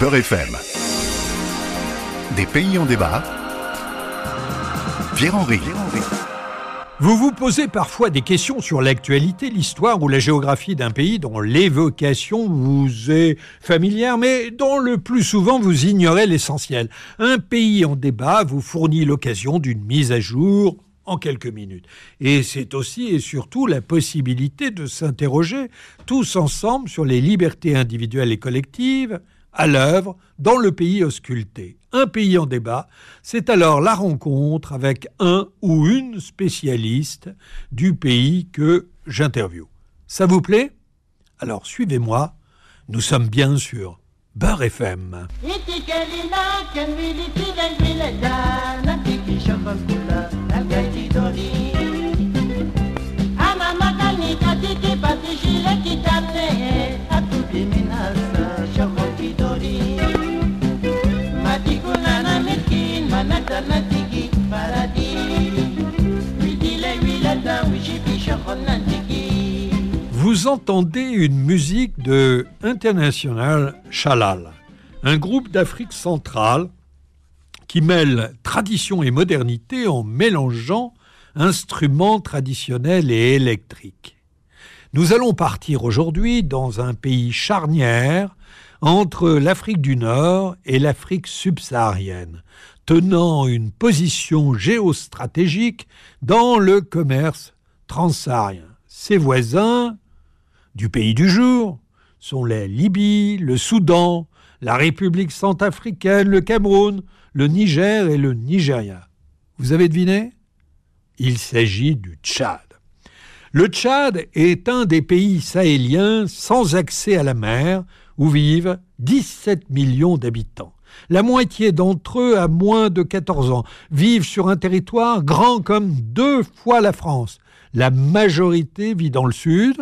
Beurre FM. Des pays en débat. Pierre-Henri. Vous vous posez parfois des questions sur l'actualité, l'histoire ou la géographie d'un pays dont l'évocation vous est familière, mais dont le plus souvent vous ignorez l'essentiel. Un pays en débat vous fournit l'occasion d'une mise à jour en quelques minutes. Et c'est aussi et surtout la possibilité de s'interroger tous ensemble sur les libertés individuelles et collectives à l'œuvre dans le pays ausculté un pays en débat, c'est alors la rencontre avec un ou une spécialiste du pays que j'interviewe. Ça vous plaît? Alors suivez-moi, nous sommes bien sûr Beurre FM. Vous entendez une musique de International Shalal, un groupe d'Afrique centrale qui mêle tradition et modernité en mélangeant instruments traditionnels et électriques. Nous allons partir aujourd'hui dans un pays charnière entre l'Afrique du Nord et l'Afrique subsaharienne, tenant une position géostratégique dans le commerce transsaharien. Ses voisins du pays du jour sont la Libye, le Soudan, la République centrafricaine, le Cameroun, le Niger et le Nigeria. Vous avez deviné? Il s'agit du Tchad. Le Tchad est un des pays sahéliens sans accès à la mer où vivent 17 millions d'habitants. La moitié d'entre eux a moins de 14 ans, vivent sur un territoire grand comme deux fois la France. La majorité vit dans le sud,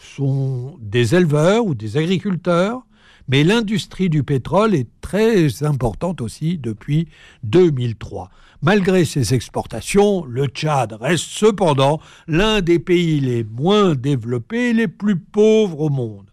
sont des éleveurs ou des agriculteurs, mais l'industrie du pétrole est très importante aussi depuis 2003. Malgré ses exportations, le Tchad reste cependant l'un des pays les moins développés et les plus pauvres au monde.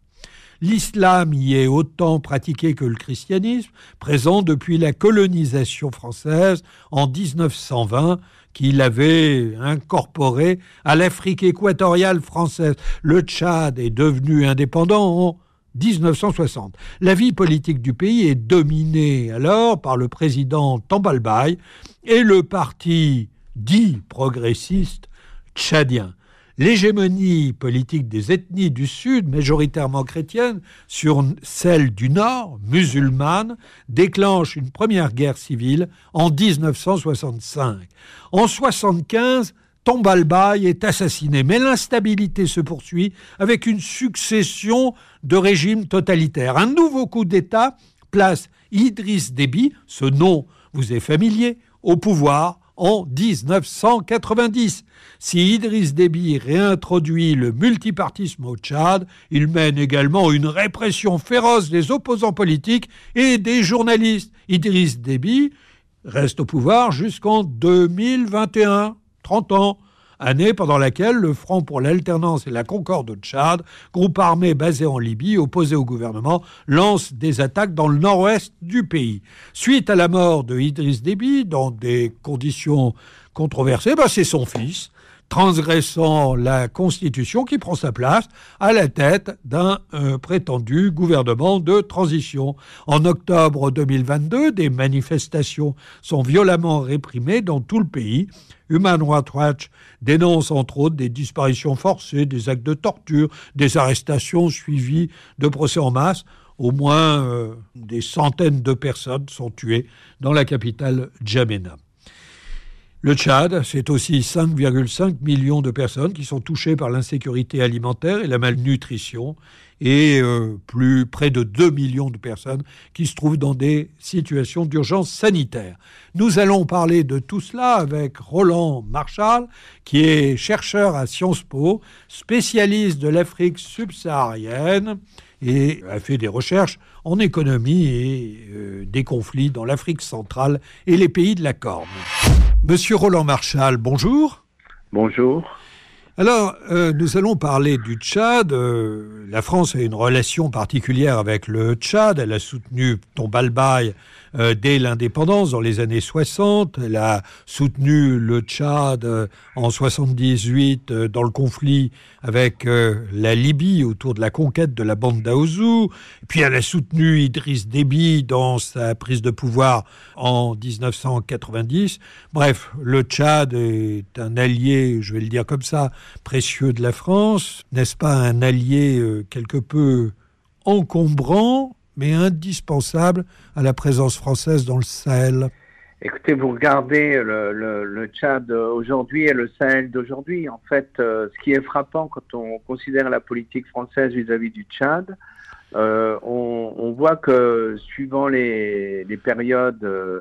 L'islam y est autant pratiqué que le christianisme, présent depuis la colonisation française en 1920, qu'il avait incorporé à l'Afrique équatoriale française. Le Tchad est devenu indépendant en 1960. La vie politique du pays est dominée alors par le président Tambalbaye et le parti dit progressiste tchadien l'hégémonie politique des ethnies du Sud, majoritairement chrétiennes, sur celle du Nord, musulmane, déclenche une première guerre civile en 1965. En 1975, Tombalbaye est assassiné, mais l'instabilité se poursuit avec une succession de régimes totalitaires. Un nouveau coup d'État place Idriss Déby, ce nom vous est familier, au pouvoir en 1990. Si Idriss Déby réintroduit le multipartisme au Tchad, il mène également une répression féroce des opposants politiques et des journalistes. Idriss Déby reste au pouvoir jusqu'en 2021, 30 ans année pendant laquelle le Front pour l'alternance et la concorde au Tchad, groupe armé basé en Libye, opposé au gouvernement, lance des attaques dans le nord-ouest du pays. Suite à la mort de Idriss Déby, dans des conditions controversées, bah, c'est son fils, transgressant la Constitution qui prend sa place à la tête d'un euh, prétendu gouvernement de transition. En octobre 2022, des manifestations sont violemment réprimées dans tout le pays. Human Rights Watch dénonce entre autres des disparitions forcées, des actes de torture, des arrestations suivies de procès en masse. Au moins euh, des centaines de personnes sont tuées dans la capitale Djamena. Le Tchad, c'est aussi 5,5 millions de personnes qui sont touchées par l'insécurité alimentaire et la malnutrition, et euh, plus près de 2 millions de personnes qui se trouvent dans des situations d'urgence sanitaire. Nous allons parler de tout cela avec Roland Marshall, qui est chercheur à Sciences Po, spécialiste de l'Afrique subsaharienne et a fait des recherches en économie et euh, des conflits dans l'Afrique centrale et les pays de la Corne. Monsieur Roland Marshall, bonjour. Bonjour. Alors, euh, nous allons parler du Tchad. Euh, la France a une relation particulière avec le Tchad. Elle a soutenu Tombalbaye euh, dès l'indépendance dans les années 60. Elle a soutenu le Tchad euh, en 78 euh, dans le conflit avec la Libye autour de la conquête de la bande d'Aouzou. Puis elle a soutenu Idriss Déby dans sa prise de pouvoir en 1990. Bref, le Tchad est un allié, je vais le dire comme ça, précieux de la France. N'est-ce pas un allié quelque peu encombrant mais indispensable à la présence française dans le Sahel Écoutez, vous regardez le, Tchad aujourd'hui et le Sahel d'aujourd'hui. En fait, euh, ce qui est frappant quand on considère la politique française vis-à-vis du Tchad, euh, on, voit que suivant les, périodes, euh,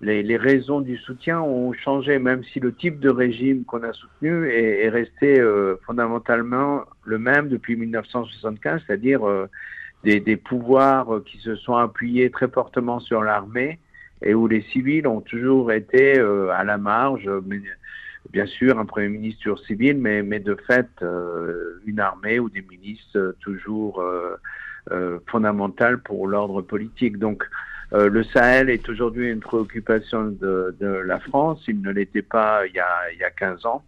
les, raisons du soutien ont changé, même si le type de régime qu'on a soutenu est, est resté fondamentalement le même depuis 1975, c'est-à-dire des, des, pouvoirs euh, qui se sont appuyés très fortement sur l'armée et où les civils ont toujours été euh, à la marge. Bien sûr, un premier ministre civil, mais, mais de fait, euh, une armée ou des milices toujours fondamentales pour l'ordre politique. Donc, le Sahel est aujourd'hui une préoccupation de, de, la France. Il ne l'était pas il y, a, il y a 15 ans.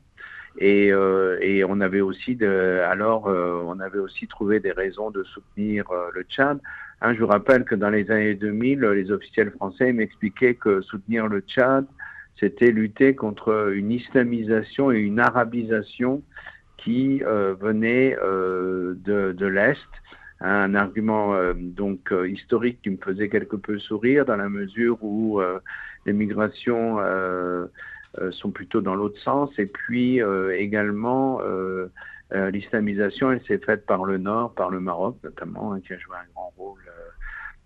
Et, euh, et, on avait aussi de, alors euh, on avait aussi trouvé des raisons de soutenir euh, le Tchad. Hein, je vous rappelle que dans les années 2000, les officiels français m'expliquaient que soutenir le Tchad, c'était lutter contre une islamisation et une arabisation qui euh, venait de, de l'est. Un argument donc historique qui me faisait quelque peu sourire dans la mesure où les migrations euh, sont plutôt dans l'autre sens. Et puis euh, également, euh, l'islamisation, elle s'est faite par le Nord, par le Maroc notamment, hein, qui a joué un grand rôle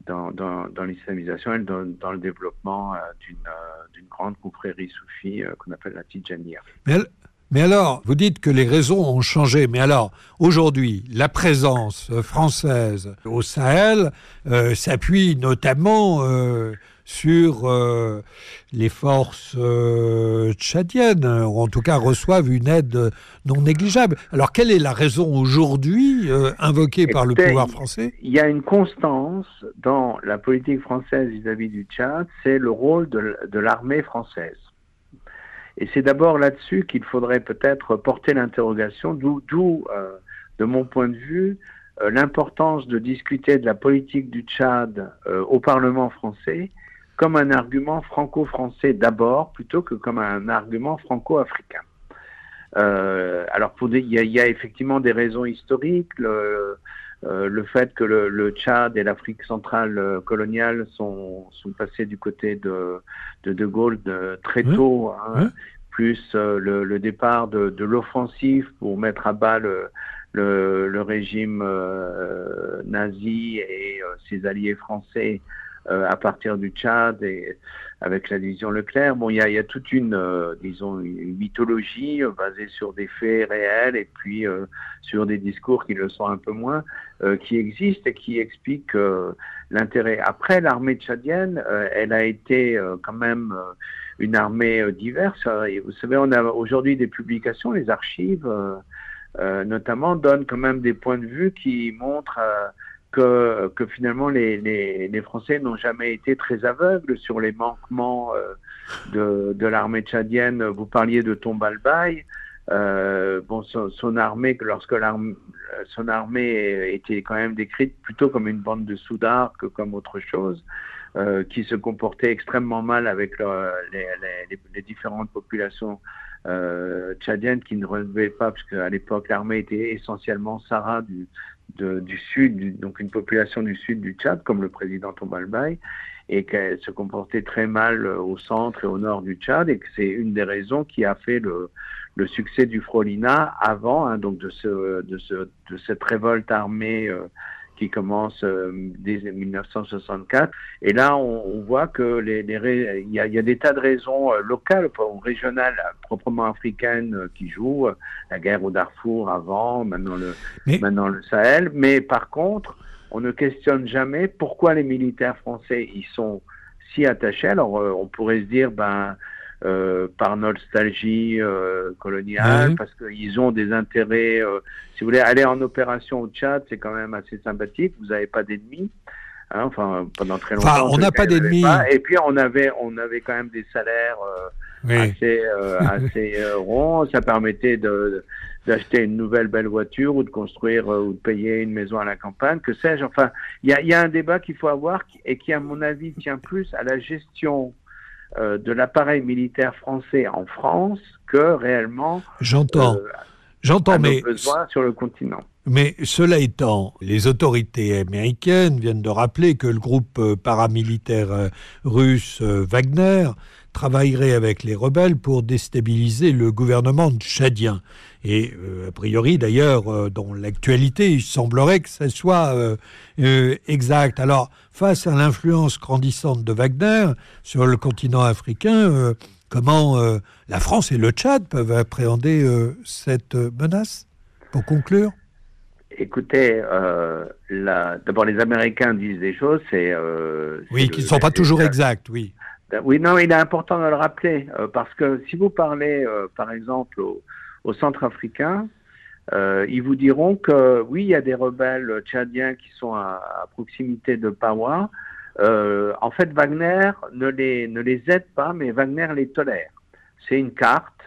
dans, dans, l'islamisation et dans, le développement d'une grande confrérie soufie qu'on appelle la Tijaniya. Mais, alors, vous dites que les raisons ont changé, mais alors, aujourd'hui, la présence française au Sahel euh, s'appuie notamment euh, sur euh, les forces euh, tchadiennes, ou en tout cas reçoivent une aide non négligeable. Alors quelle est la raison aujourd'hui euh, invoquée par le pouvoir français? Il y a une constance dans la politique française vis-à-vis du Tchad, c'est le rôle de, de l'armée française. Et c'est d'abord là-dessus qu'il faudrait peut-être porter l'interrogation, d'où, de mon point de vue, l'importance de discuter de la politique du Tchad au Parlement français comme un argument franco-français d'abord, plutôt que comme un argument franco-africain. Euh, alors, il y, y, a effectivement des raisons historiques. Le, euh, le fait que le, le Tchad et l'Afrique centrale euh, coloniale sont, sont passés du côté de De, de Gaulle de, très tôt, hein, plus euh, le, le, départ de, de l'offensive pour mettre à bas le, le, le régime euh, nazi et ses alliés français à partir du Tchad et avec la division Leclerc. Bon, il y a, toute une, euh, disons, une mythologie euh, basée sur des faits réels et puis sur des discours qui le sont un peu moins, qui existent et qui expliquent l'intérêt. Après, l'armée tchadienne, elle a été quand même une armée diverse. vous savez, on a aujourd'hui des publications, les archives, notamment, donnent quand même des points de vue qui montrent que, finalement les, Français n'ont jamais été très aveugles sur les manquements euh, de, l'armée tchadienne. Vous parliez de Tombalbaye. Euh, bon, son, son, armée, lorsque son armée était quand même décrite plutôt comme une bande de soudards que comme autre chose, euh, qui se comportait extrêmement mal avec le, les, différentes populations euh, tchadiennes qui ne relevaient pas, puisque à l'époque l'armée était essentiellement Sarah du, de, du sud, du, donc une population du sud du Tchad, comme le président Tombalbaye, et qu'elle se comportait très mal euh, au centre et au nord du Tchad, et que c'est une des raisons qui a fait le, le succès du Frolina avant, hein, donc de, ce, de, ce, de cette révolte armée euh, qui commence euh, dès 1964. Et là, on, on voit que les, les il, y a, il y a des tas de raisons euh, locales ou régionales, proprement africaines, euh, qui jouent. La guerre au Darfour avant, maintenant le, mais... maintenant le Sahel. Mais par contre, on ne questionne jamais pourquoi les militaires français y sont si attachés. Alors, on pourrait se dire, ben par nostalgie coloniale, parce qu'ils ont des intérêts. si vous voulez aller en opération au Tchad, c'est quand même assez sympathique. Vous n'avez pas d'ennemis. Hein, enfin, pendant très longtemps. Enfin, on n'a pas d'ennemis. Et puis on avait, on avait quand même des salaires assez, assez ronds. Ça permettait de, d'acheter une nouvelle belle voiture ou de construire euh, ou de payer une maison à la campagne, que sais-je. Enfin, il y a, y a, un débat qu'il faut avoir et qui, à mon avis, tient plus à la gestion euh, de l'appareil militaire français en France que réellement. J'entends. Euh, J'entends, mais. besoins sur le continent. Mais cela étant, les autorités américaines viennent de rappeler que le groupe paramilitaire russe Wagner travaillerait avec les rebelles pour déstabiliser le gouvernement tchadien. Et euh, a priori, d'ailleurs, euh, dans l'actualité, il semblerait que ça soit euh, exact. Alors, face à l'influence grandissante de Wagner sur le continent africain, comment la France et le Tchad peuvent appréhender cette menace? Pour conclure? Écoutez, d'abord les Américains disent des choses, c'est... oui, qui ne sont pas toujours exactes, oui. Oui, non, il est important de le rappeler, parce que si vous parlez, par exemple, au, au centrafricain, euh, ils vous diront que oui, il y a des rebelles tchadiens qui sont à, proximité de Pawa. Euh, en fait, Wagner ne les, ne les aide pas, mais Wagner les tolère. C'est une carte,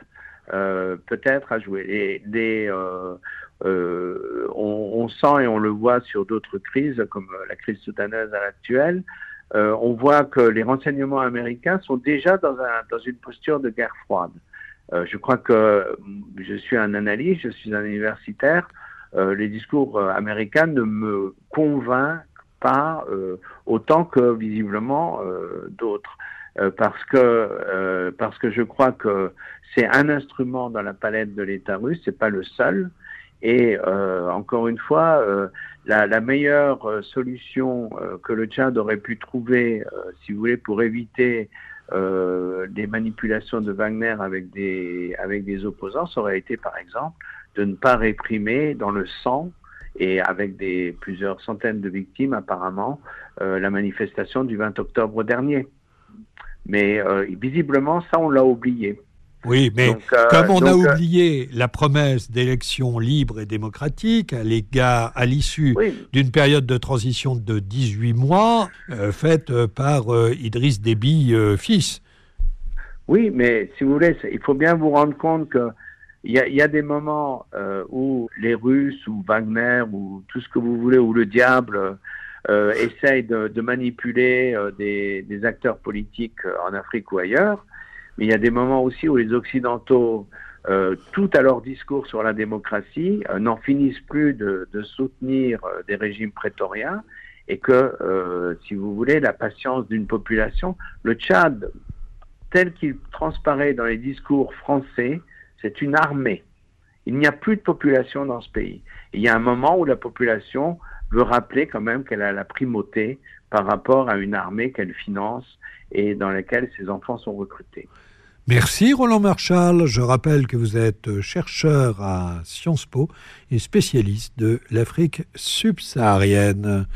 euh, peut-être à jouer. Et on, sent et on le voit sur d'autres crises, comme la crise soudanaise à l'actuelle, on voit que les renseignements américains sont déjà dans, un, dans une posture de guerre froide. Euh, je crois que je suis un analyste, je suis un universitaire. Euh, les discours euh, américains ne me convainquent pas autant que visiblement d'autres. parce que parce que je crois que c'est un instrument dans la palette de l'État russe, c'est pas le seul. Et encore une fois, la, la, meilleure solution que le Tchad aurait pu trouver, si vous voulez, pour éviter euh, des manipulations de Wagner avec des, avec des opposants, ça aurait été par exemple de ne pas réprimer dans le sang et avec des, plusieurs centaines de victimes apparemment euh, la manifestation du 20 octobre dernier. Mais euh, visiblement, ça, on l'a oublié. Oui, mais euh, comme on a euh, oublié la promesse d'élections libres et démocratiques à l'égard, à l'issue d'une période de transition de 18 mois, euh, faite par Idriss Déby, fils. Oui, mais si vous voulez, il faut bien vous rendre compte que il y, a, des moments où les Russes ou Wagner ou tout ce que vous voulez, ou le diable essayent de, manipuler des, des, acteurs politiques en Afrique ou ailleurs. Mais il y a des moments aussi où les Occidentaux, euh, tout à leur discours sur la démocratie, euh, n'en finissent plus de, soutenir euh, des régimes prétoriens et que, si vous voulez, la patience d'une population, le Tchad, tel qu'il transparaît dans les discours français, c'est une armée. Il n'y a plus de population dans ce pays. il y a un moment où la population veut rappeler quand même qu'elle a la primauté par rapport à une armée qu'elle finance et dans laquelle ses enfants sont recrutés. Merci Roland Marchal. Je rappelle que vous êtes chercheur à Sciences Po et spécialiste de l'Afrique subsaharienne.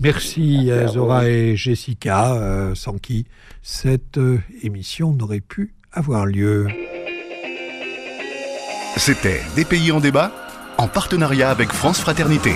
Merci à Zora et Jessica, euh, sans qui cette euh, émission n'aurait pu avoir lieu. C'était Des pays en débat en partenariat avec France Fraternité.